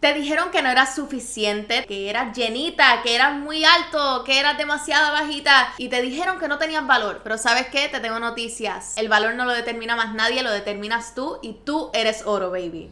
Te dijeron que no eras suficiente, que eras llenita, que eras muy alto, que eras demasiado bajita y te dijeron que no tenías valor. Pero ¿sabes qué? Te tengo noticias. El valor no lo determina más nadie, lo determinas tú y tú eres oro, baby.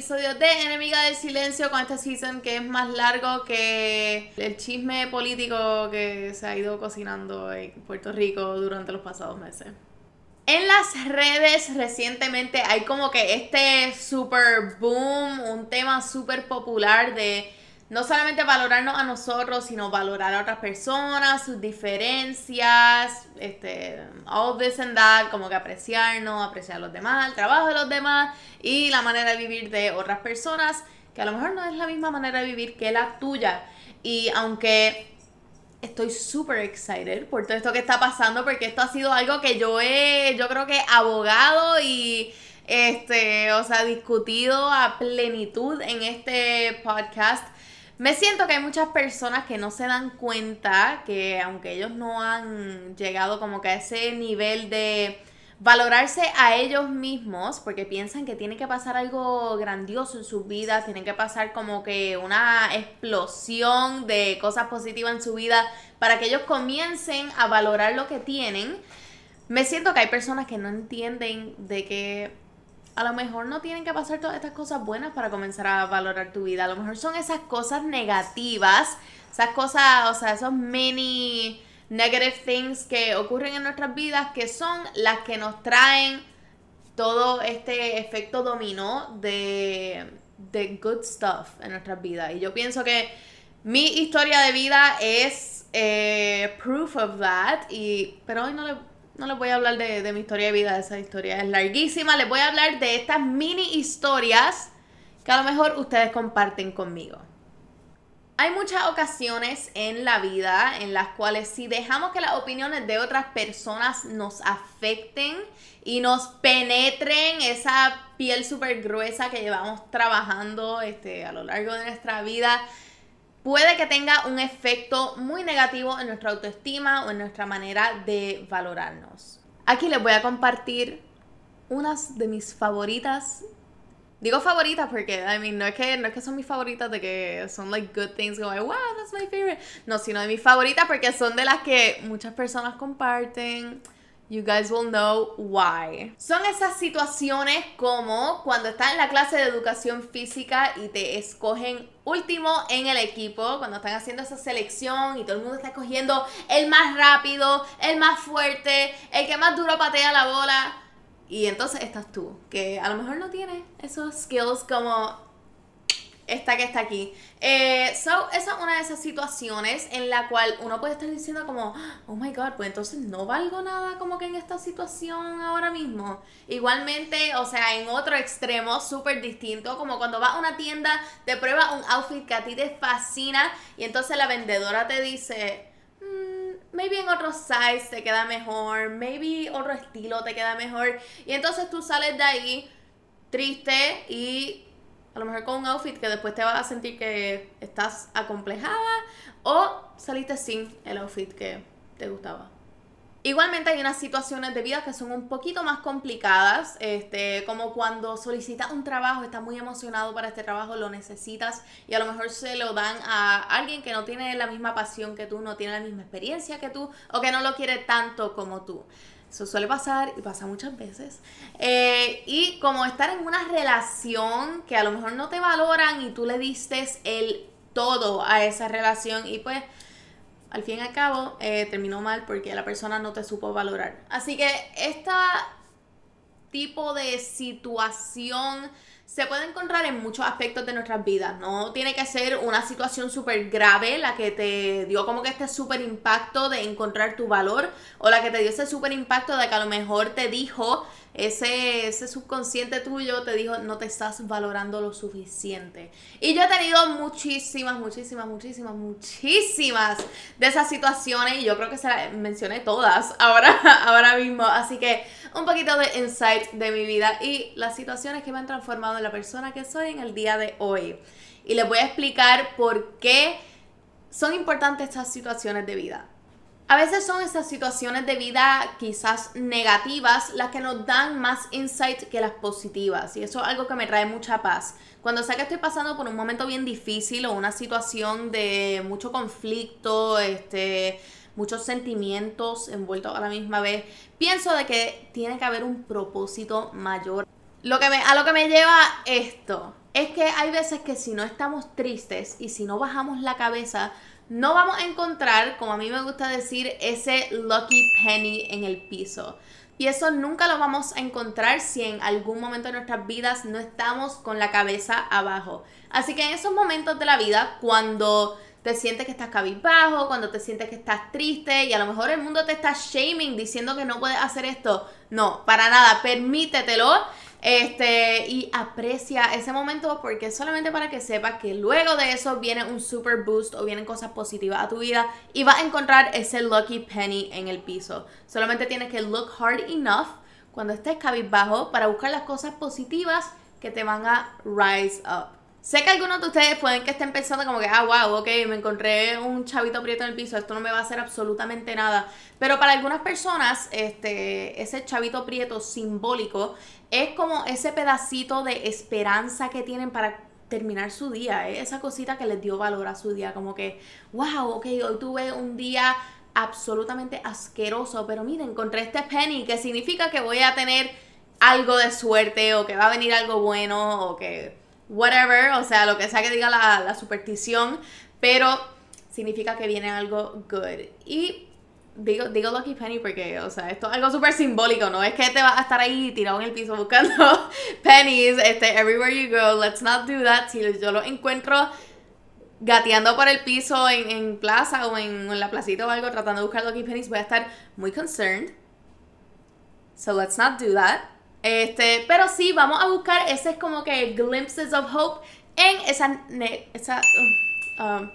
Episodio de Enemiga del Silencio con este season que es más largo que el chisme político que se ha ido cocinando en Puerto Rico durante los pasados meses. En las redes recientemente hay como que este super boom, un tema súper popular de no solamente valorarnos a nosotros, sino valorar a otras personas, sus diferencias, este, all this and that, como que apreciarnos, apreciar a los demás, el trabajo de los demás y la manera de vivir de otras personas, que a lo mejor no es la misma manera de vivir que la tuya. Y aunque estoy súper excited por todo esto que está pasando, porque esto ha sido algo que yo he, yo creo que abogado y este, o sea, discutido a plenitud en este podcast me siento que hay muchas personas que no se dan cuenta que aunque ellos no han llegado como que a ese nivel de valorarse a ellos mismos, porque piensan que tiene que pasar algo grandioso en su vida, tienen que pasar como que una explosión de cosas positivas en su vida para que ellos comiencen a valorar lo que tienen. Me siento que hay personas que no entienden de que a lo mejor no tienen que pasar todas estas cosas buenas para comenzar a valorar tu vida. A lo mejor son esas cosas negativas, esas cosas, o sea, esos mini negative things que ocurren en nuestras vidas que son las que nos traen todo este efecto dominó de, de good stuff en nuestras vidas. Y yo pienso que mi historia de vida es eh, proof of that. Y, pero hoy no le no les voy a hablar de, mi historia de vida, esa historia es larguísima. Les voy a hablar de estas mini historias que a lo mejor ustedes comparten conmigo. Hay muchas ocasiones en la vida en las cuales si dejamos que las opiniones de otras personas nos afecten y nos penetren esa piel súper gruesa que llevamos trabajando este, a lo largo de nuestra vida, puede que tenga un efecto muy negativo en nuestra autoestima o en nuestra manera de valorarnos. Aquí les voy a compartir unas de mis favoritas. Digo favoritas porque, I mean, no es que, no es que son mis favoritas de que son like good things, como, wow, that's my favorite. No, sino de mis favoritas porque son de las que muchas personas comparten You guys will know why. Son esas situaciones como cuando estás en la clase de educación física y te escogen último en el equipo, cuando están haciendo esa selección y todo el mundo está escogiendo el más rápido, el más fuerte, el que más duro patea la bola. Y entonces estás tú, que a lo mejor no tienes esos skills como esta que está aquí. Eh, so, esa es una de esas situaciones en la cual uno puede estar diciendo como, oh my god, pues entonces no valgo nada como que en esta situación ahora mismo. Igualmente, o sea, en otro extremo súper distinto, como cuando vas a una tienda, te prueba un outfit que a ti te fascina y entonces la vendedora te dice, mm, maybe en otro size te queda mejor, maybe otro estilo te queda mejor. Y entonces tú sales de ahí triste y lo mejor con un outfit que después te vas a sentir que estás acomplejada o saliste sin el outfit que te gustaba. Igualmente hay unas situaciones de vida que son un poquito más complicadas, este, como cuando solicitas un trabajo, estás muy emocionado para este trabajo, lo necesitas y a lo mejor se lo dan a alguien que no tiene la misma pasión que tú, no tiene la misma experiencia que tú o que no lo quiere tanto como tú. Eso suele pasar y pasa muchas veces. Eh, y como estar en una relación que a lo mejor no te valoran y tú le diste el todo a esa relación y pues al fin y al cabo eh, terminó mal porque la persona no te supo valorar. Así que este tipo de situación se puede encontrar en muchos aspectos de nuestras vidas. No tiene que ser una situación súper grave la que te dio como que este súper impacto de encontrar tu valor o la que te dio ese súper impacto de que a lo mejor te dijo ese, ese subconsciente tuyo te dijo no te estás valorando lo suficiente. Y yo he tenido muchísimas, muchísimas, muchísimas, muchísimas de esas situaciones y yo creo que se las mencioné todas ahora, ahora mismo. Así que un poquito de insight de mi vida y las situaciones que me han transformado en la persona que soy en el día de hoy. Y les voy a explicar por qué son importantes estas situaciones de vida. A veces son esas situaciones de vida quizás negativas las que nos dan más insight que las positivas. Y eso es algo que me trae mucha paz. Cuando sé que estoy pasando por un momento bien difícil o una situación de mucho conflicto, este, muchos sentimientos envueltos a la misma vez, pienso de que tiene que haber un propósito mayor. Lo que me, a lo que me lleva esto es que hay veces que si no estamos tristes y si no bajamos la cabeza, no vamos a encontrar, como a mí me gusta decir, ese lucky penny en el piso. Y eso nunca lo vamos a encontrar si en algún momento de nuestras vidas no estamos con la cabeza abajo. Así que en esos momentos de la vida, cuando te sientes que estás cabizbajo, cuando te sientes que estás triste y a lo mejor el mundo te está shaming diciendo que no puedes hacer esto, no, para nada, permítetelo este, y aprecia ese momento porque es solamente para que sepas que luego de eso viene un super boost o vienen cosas positivas a tu vida y vas a encontrar ese lucky penny en el piso. Solamente tienes que look hard enough cuando estés cabizbajo para buscar las cosas positivas que te van a rise up. Sé que algunos de ustedes pueden que estén pensando como que, ah, wow, ok, me encontré un chavito prieto en el piso, esto no me va a hacer absolutamente nada. Pero para algunas personas, este, ese chavito prieto simbólico es como ese pedacito de esperanza que tienen para terminar su día, esa cosita que les dio valor a su día, como que, wow, ok, hoy tuve un día absolutamente asqueroso, pero miren, encontré este penny, que significa que voy a tener algo de suerte o que va a venir algo bueno o que whatever, o sea, lo que sea que diga la, superstición, pero significa que viene algo good. Y digo, digo Lucky Penny porque, o sea, esto es algo súper simbólico, no es que te vas a estar ahí tirado en el piso buscando pennies, este, everywhere you go, let's not do that. Si yo lo encuentro gateando por el piso en, plaza o en, en, la placita o algo tratando de buscar Lucky Pennies, voy a estar muy concerned. So let's not do that. Este, pero sí, vamos a buscar ese es como que glimpses of hope en esa, um, um,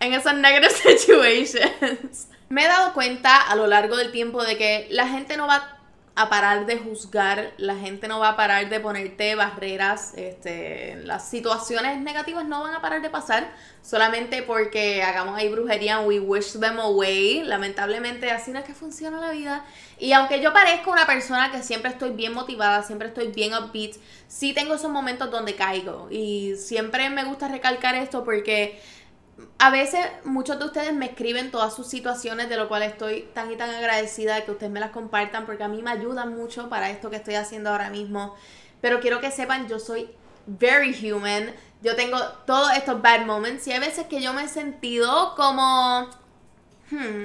en esas negative situations. Me he dado cuenta a lo largo del tiempo de que la gente no va a parar de juzgar, la gente no va a parar de ponerte barreras, este, las situaciones negativas no van a parar de pasar solamente porque hagamos ahí brujería we wish them away. Lamentablemente así no es que funciona la vida. Y aunque yo parezco una persona que siempre estoy bien motivada, siempre estoy bien upbeat, sí tengo esos momentos donde caigo y siempre me gusta recalcar esto porque a veces muchos de ustedes me escriben todas sus situaciones, de lo cual estoy tan y tan agradecida de que ustedes me las compartan, porque a mí me ayudan mucho para esto que estoy haciendo ahora mismo. Pero quiero que sepan, yo soy very human. Yo tengo todos estos bad moments y hay veces que yo me he sentido como... Hmm,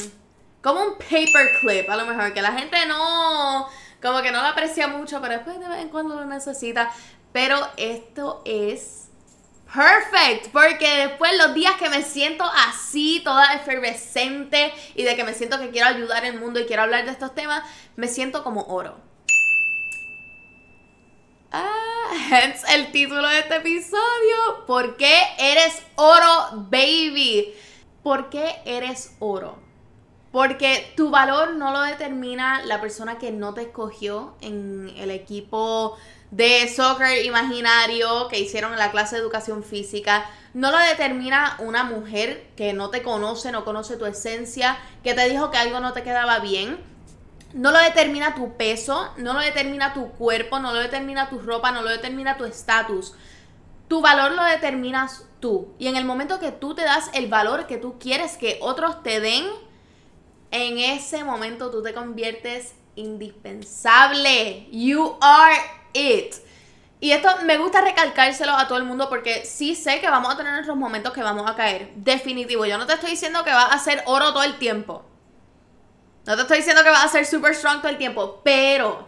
como un paperclip, a lo mejor, que la gente no... Como que no lo aprecia mucho, pero después de vez en cuando lo necesita. Pero esto es Perfect, porque después los días que me siento así, toda efervescente y de que me siento que quiero ayudar al mundo y quiero hablar de estos temas, me siento como oro. Ah, hence el título de este episodio. ¿Por qué eres oro, baby? ¿Por qué eres oro? Porque tu valor no lo determina la persona que no te escogió en el equipo de soccer imaginario que hicieron en la clase de educación física. No lo determina una mujer que no te conoce, no conoce tu esencia, que te dijo que algo no te quedaba bien. No lo determina tu peso, no lo determina tu cuerpo, no lo determina tu ropa, no lo determina tu estatus. Tu valor lo determinas tú. Y en el momento que tú te das el valor que tú quieres que otros te den, en ese momento tú te conviertes indispensable. You are it. Y esto me gusta recalcárselo a todo el mundo porque sí sé que vamos a tener nuestros momentos que vamos a caer. Definitivo. Yo no te estoy diciendo que vas a ser oro todo el tiempo. No te estoy diciendo que vas a ser super strong todo el tiempo. Pero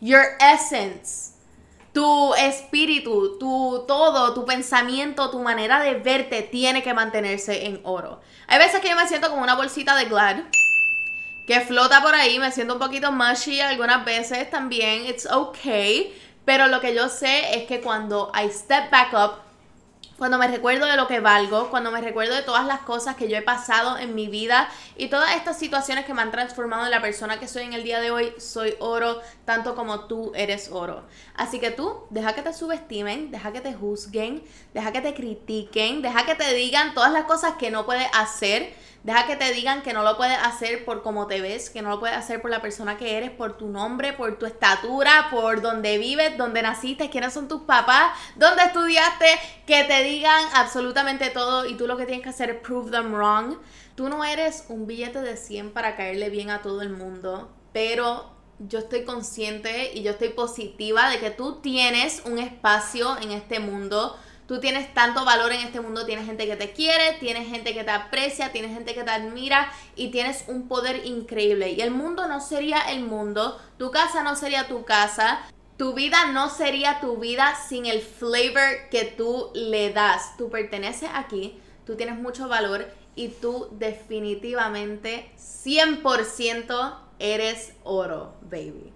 your essence, tu espíritu, tu todo, tu pensamiento, tu manera de verte tiene que mantenerse en oro. Hay veces que yo me siento como una bolsita de Glad que flota por ahí, me siento un poquito mushy algunas veces también, it's okay, pero lo que yo sé es que cuando I step back up, cuando me recuerdo de lo que valgo, cuando me recuerdo de todas las cosas que yo he pasado en mi vida y todas estas situaciones que me han transformado en la persona que soy en el día de hoy, soy oro tanto como tú eres oro. Así que tú, deja que te subestimen, deja que te juzguen, deja que te critiquen, deja que te digan todas las cosas que no puedes hacer Deja que te digan que no lo puedes hacer por cómo te ves, que no lo puedes hacer por la persona que eres, por tu nombre, por tu estatura, por donde vives, donde naciste, quiénes son tus papás, dónde estudiaste, que te digan absolutamente todo y tú lo que tienes que hacer es prove them wrong. Tú no eres un billete de 100 para caerle bien a todo el mundo, pero yo estoy consciente y yo estoy positiva de que tú tienes un espacio en este mundo Tú tienes tanto valor en este mundo, tienes gente que te quiere, tienes gente que te aprecia, tienes gente que te admira y tienes un poder increíble. Y el mundo no sería el mundo, tu casa no sería tu casa, tu vida no sería tu vida sin el flavor que tú le das. Tú perteneces aquí, tú tienes mucho valor y tú definitivamente 100% eres oro, baby.